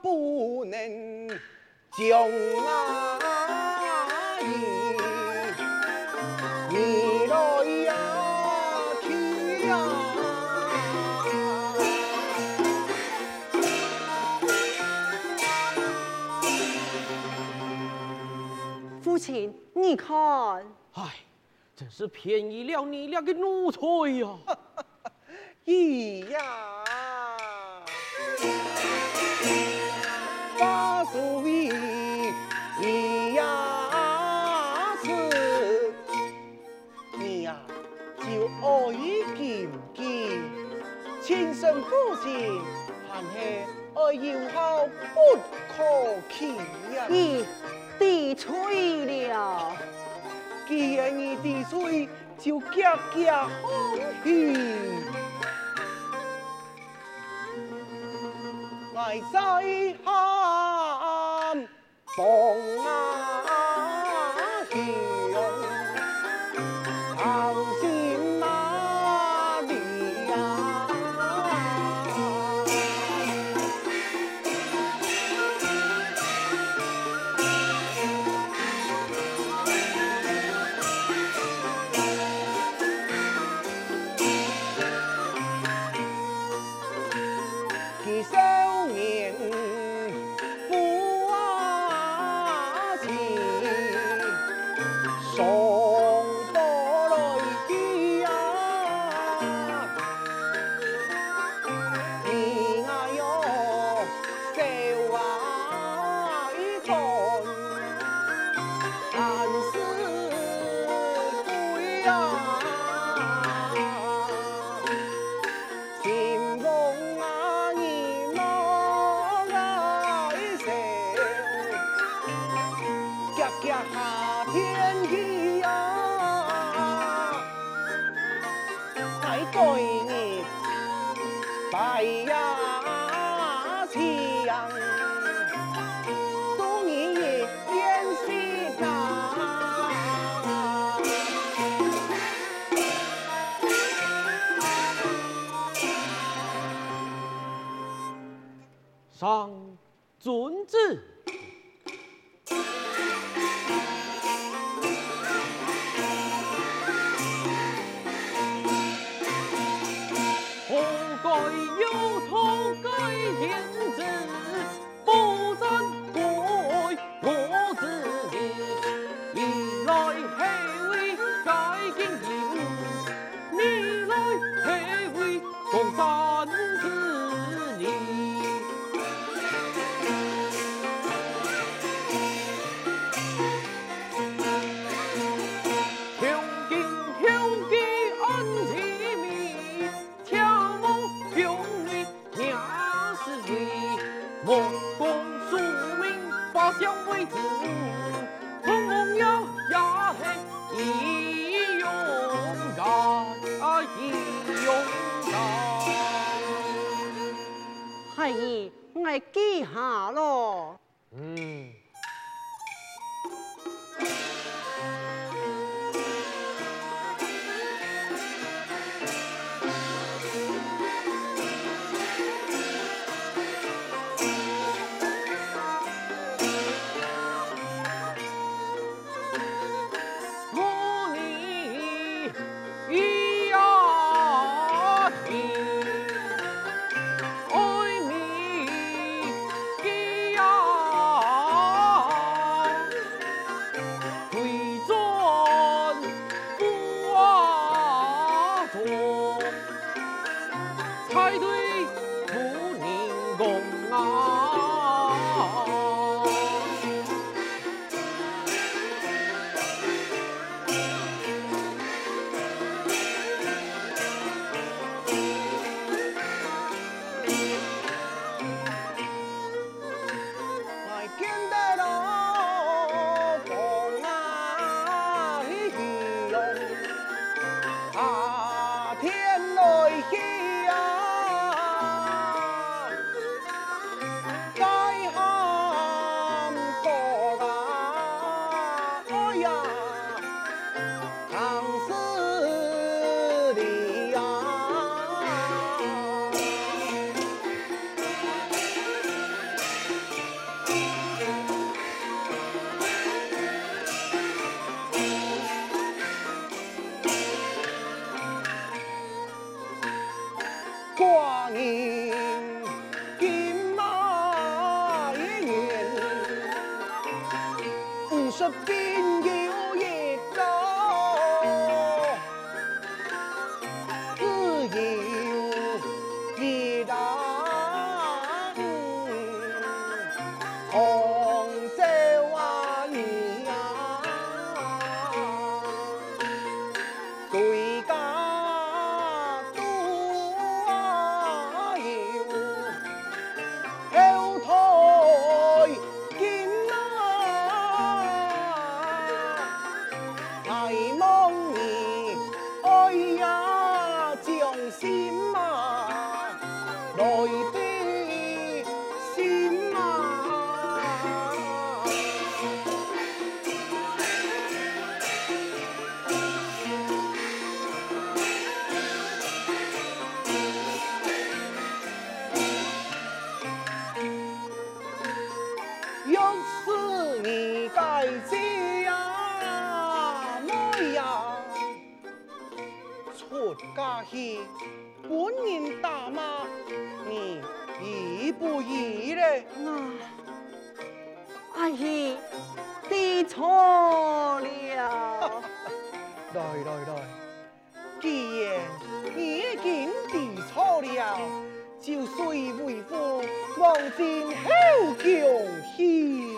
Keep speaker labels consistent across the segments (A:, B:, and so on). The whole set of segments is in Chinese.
A: 不能将阿爷年来也去呀！
B: 父亲，你看，
C: 哎，真是便宜了你两个奴才呀！
A: 咿呀。把所谓呀是，你呀就爱见见，亲生父亲还是而友好不可欺呀。
B: 你地吹了，
A: 既然你地吹，就夹夹风雨。爱在好。嗡啊。song 嫁妹呀，出家去本人大妈你义不义嘞？
B: 啊，阿姨，地错了。
A: 来来来，既然你已经地错了，就随为父往前后强去。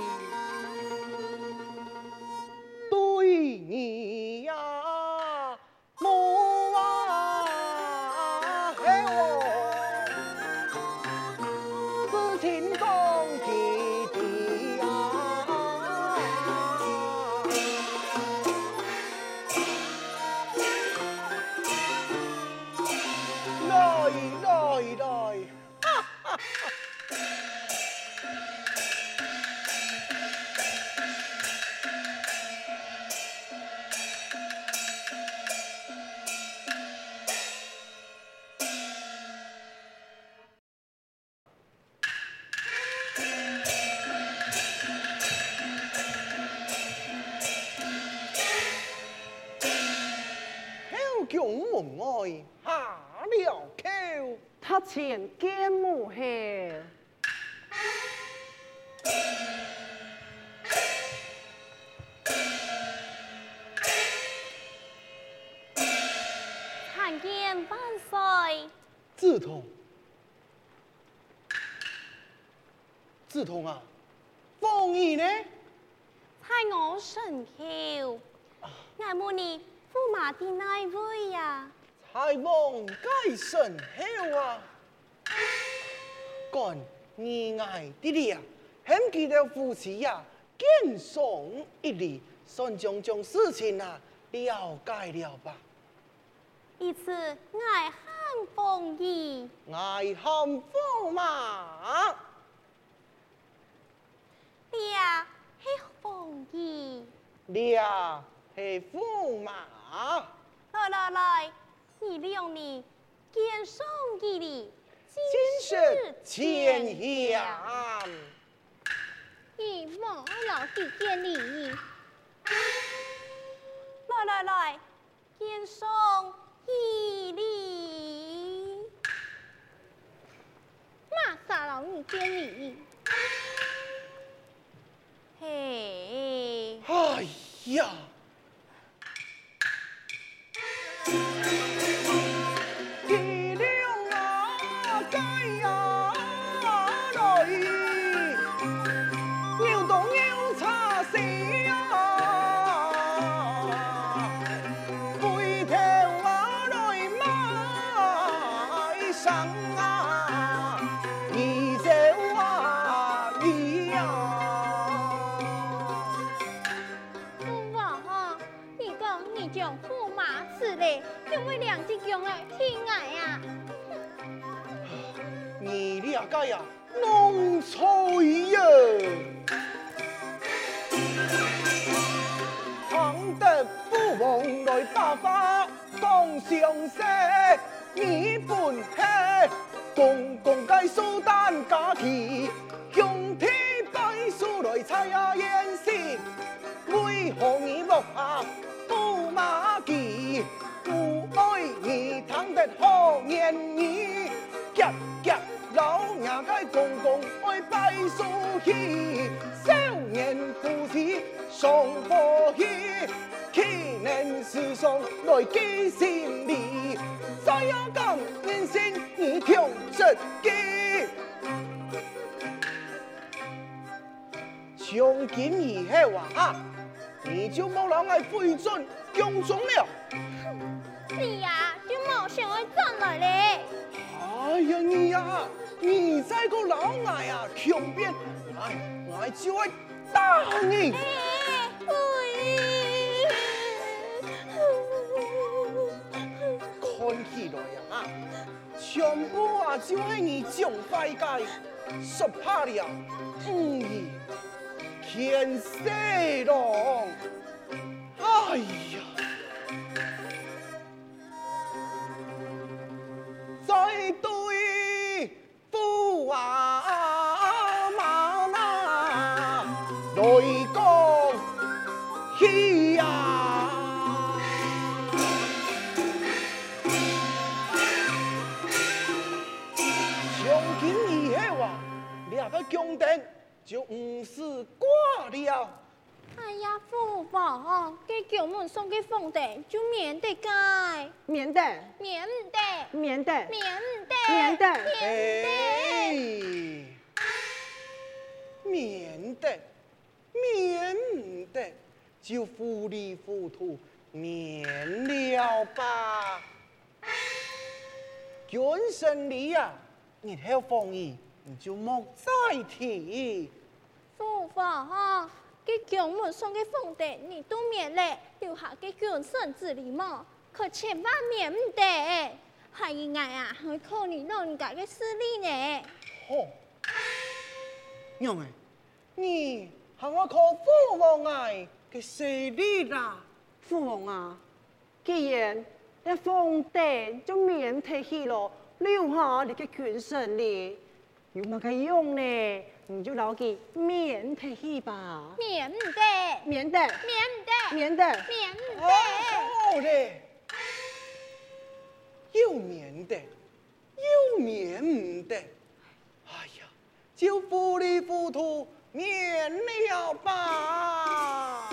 D: 见万岁！
A: 志同，志同啊，凤仪呢？
D: 在我身后，爱慕你驸马的那位呀？
A: 才王该身后啊，干你爱的了，很记得夫妻呀，见送一礼，算将将事情啊了解了吧？
D: 一次爱汉风衣，
A: 爱汉风马，
D: 呀是凤仪。
A: 了是驸马。
D: 来来来，你两你肩上一礼，
A: 今世千祥，
D: 你莫老是见礼。来来来，一里，马上老你见你。嘿，
A: 哎呀！
D: 因为两只羊儿偏爱呀。
A: 你了解呀，弄错呀！妻双欢喜，青年师兄来结心理，再要讲人生你听真记。从今以后啊，你就冇让我回转宫中了。
D: 你呀，就冇想要转来嘞。
A: 哎呀，你呀，你这个老爱啊，穷变，哎，我就会打你。看起来呀，全部啊就爱你讲快界，说怕了，不嗯，天色
D: 浓，免
A: 了吧。君生你呀，你还要放逸。你就莫再提，
D: 父皇哈，给宫门送给凤帝，你都免了，留下给君臣之礼嘛，可千万免不得，还应该啊，还靠你老人家的势力呢。
A: 哦，娘哎，你系我靠父王哎嘅势力啦，
B: 父王啊，既然一凤帝就免提起了，留下你嘅君臣礼。有乜个用呢？你就留佢免提起吧。
D: 免得，
B: 免得，
D: 免得，
B: 免得，
D: 免得。
A: 好嘞，又免得，又免唔得。哎呀，就糊里糊涂免了吧。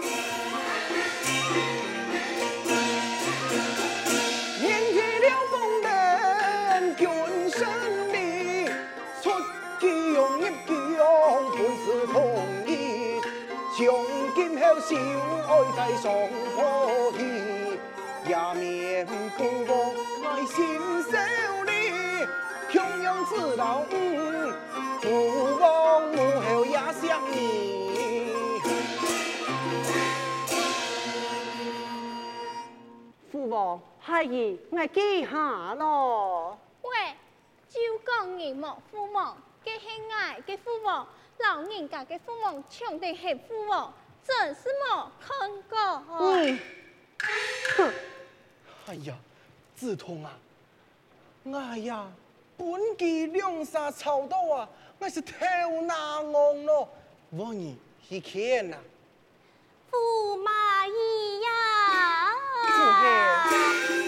A: 从今后小爱在双坡地，也免父王爱心受礼，穷养子老五，父王，
B: 孩儿我记下咯。
D: 喂，就讲你莫父王，给兄爱给父王。老人家嘅父母抢地系父王，真是冇看过。
B: 嗯，哼，
A: 哎呀，子通啊，哎呀，本季两杀草豆啊，我是头难忘咯，我你去看呐。
D: 驸马懿呀。
A: here.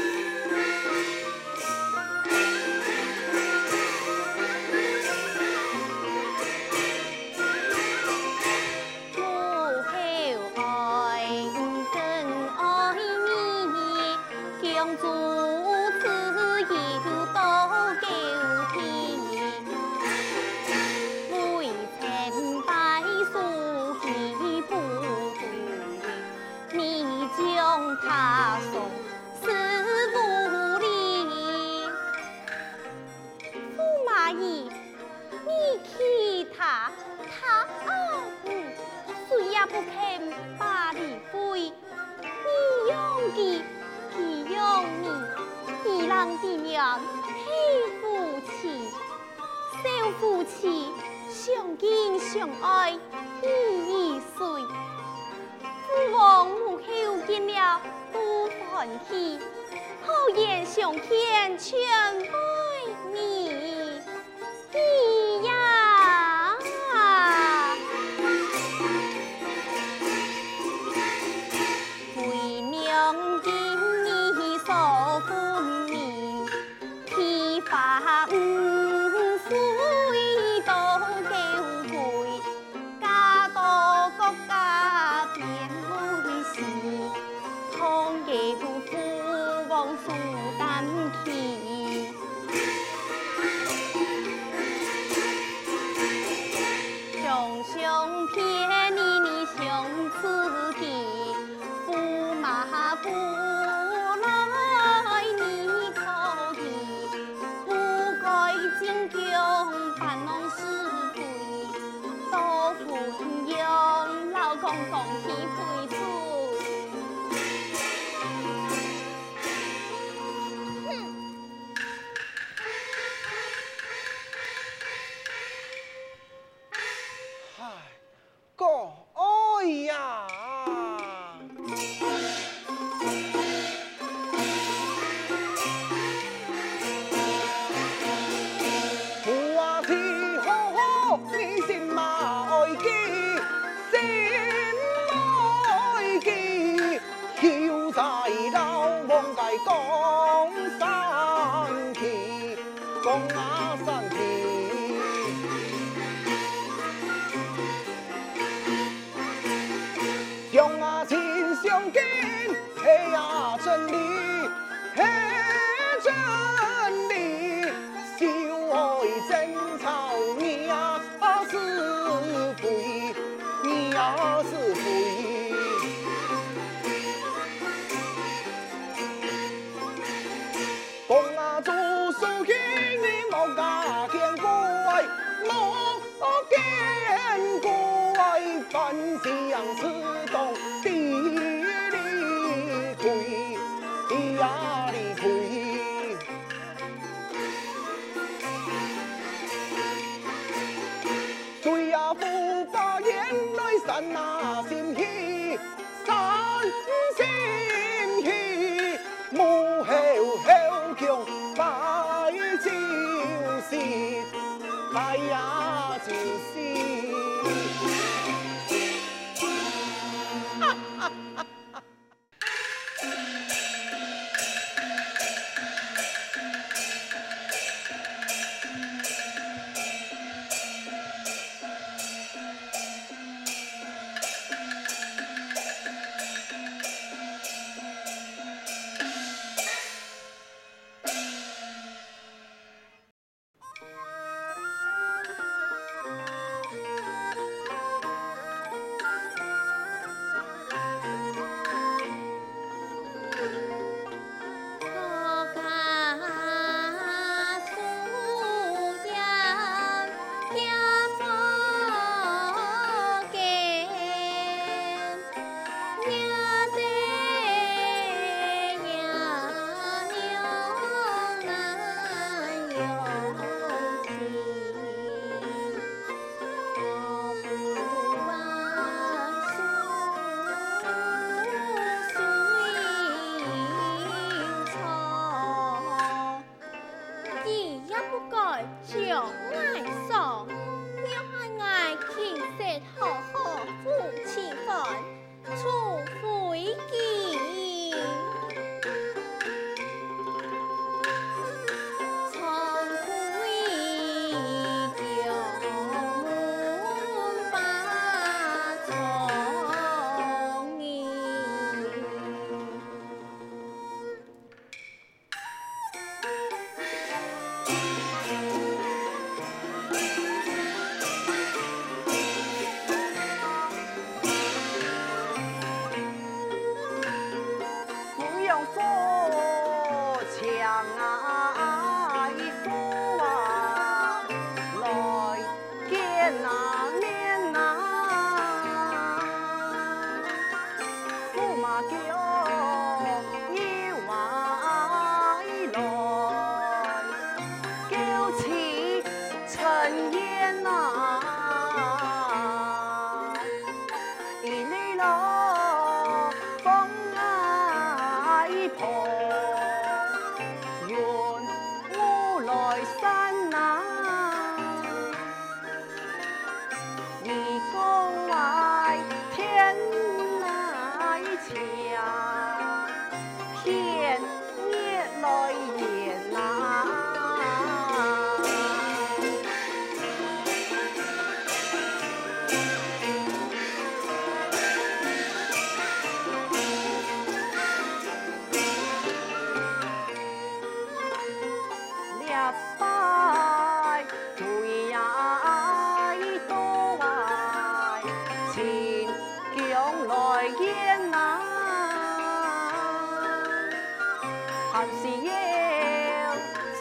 A: 是
E: 妖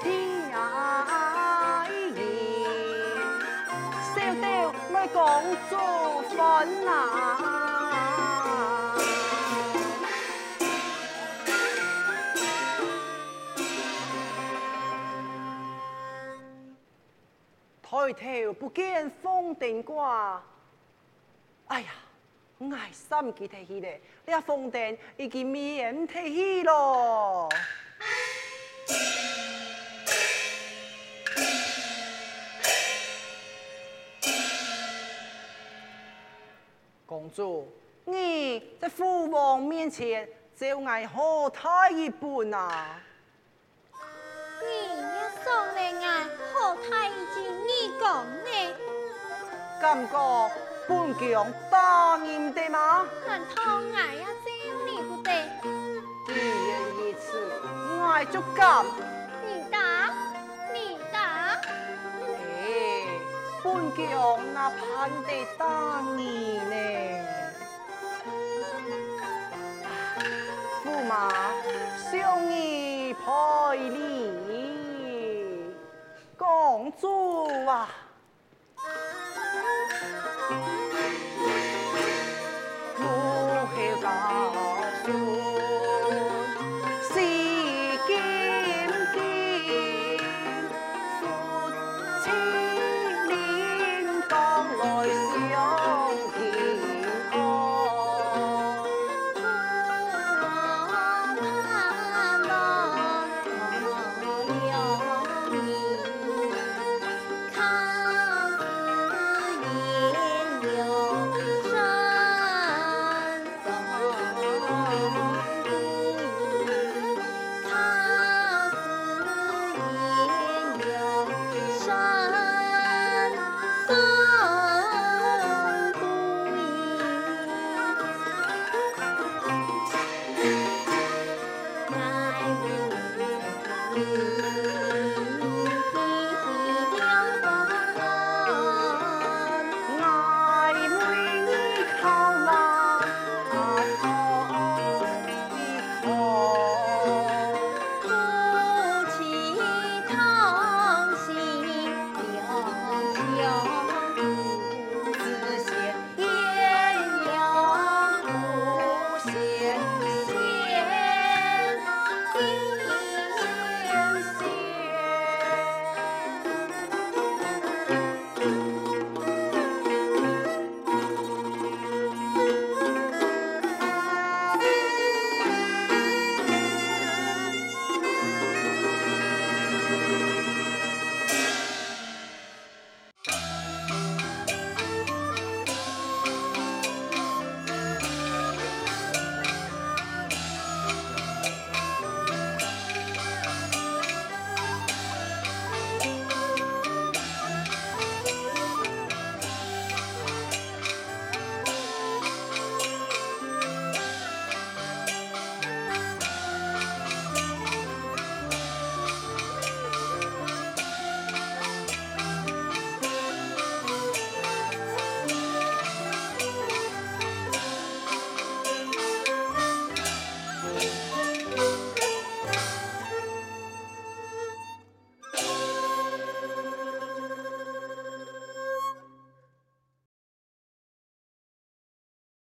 E: 是呀！烧掉
A: 我
B: 工作烦恼，抬头不见风顶挂。哎呀，我心记得起嘞！你啊，风电已经免提起喽。公主，你在父王面前就爱何太一般啊？
D: 你要送来爱何太一件你讲呢？
B: 感觉本宫答应的吗？
D: 难道爱要这你不得？
B: 既然如此，爱就敢。本宫那盼得答应呢？驸马，向你赔礼，公主啊！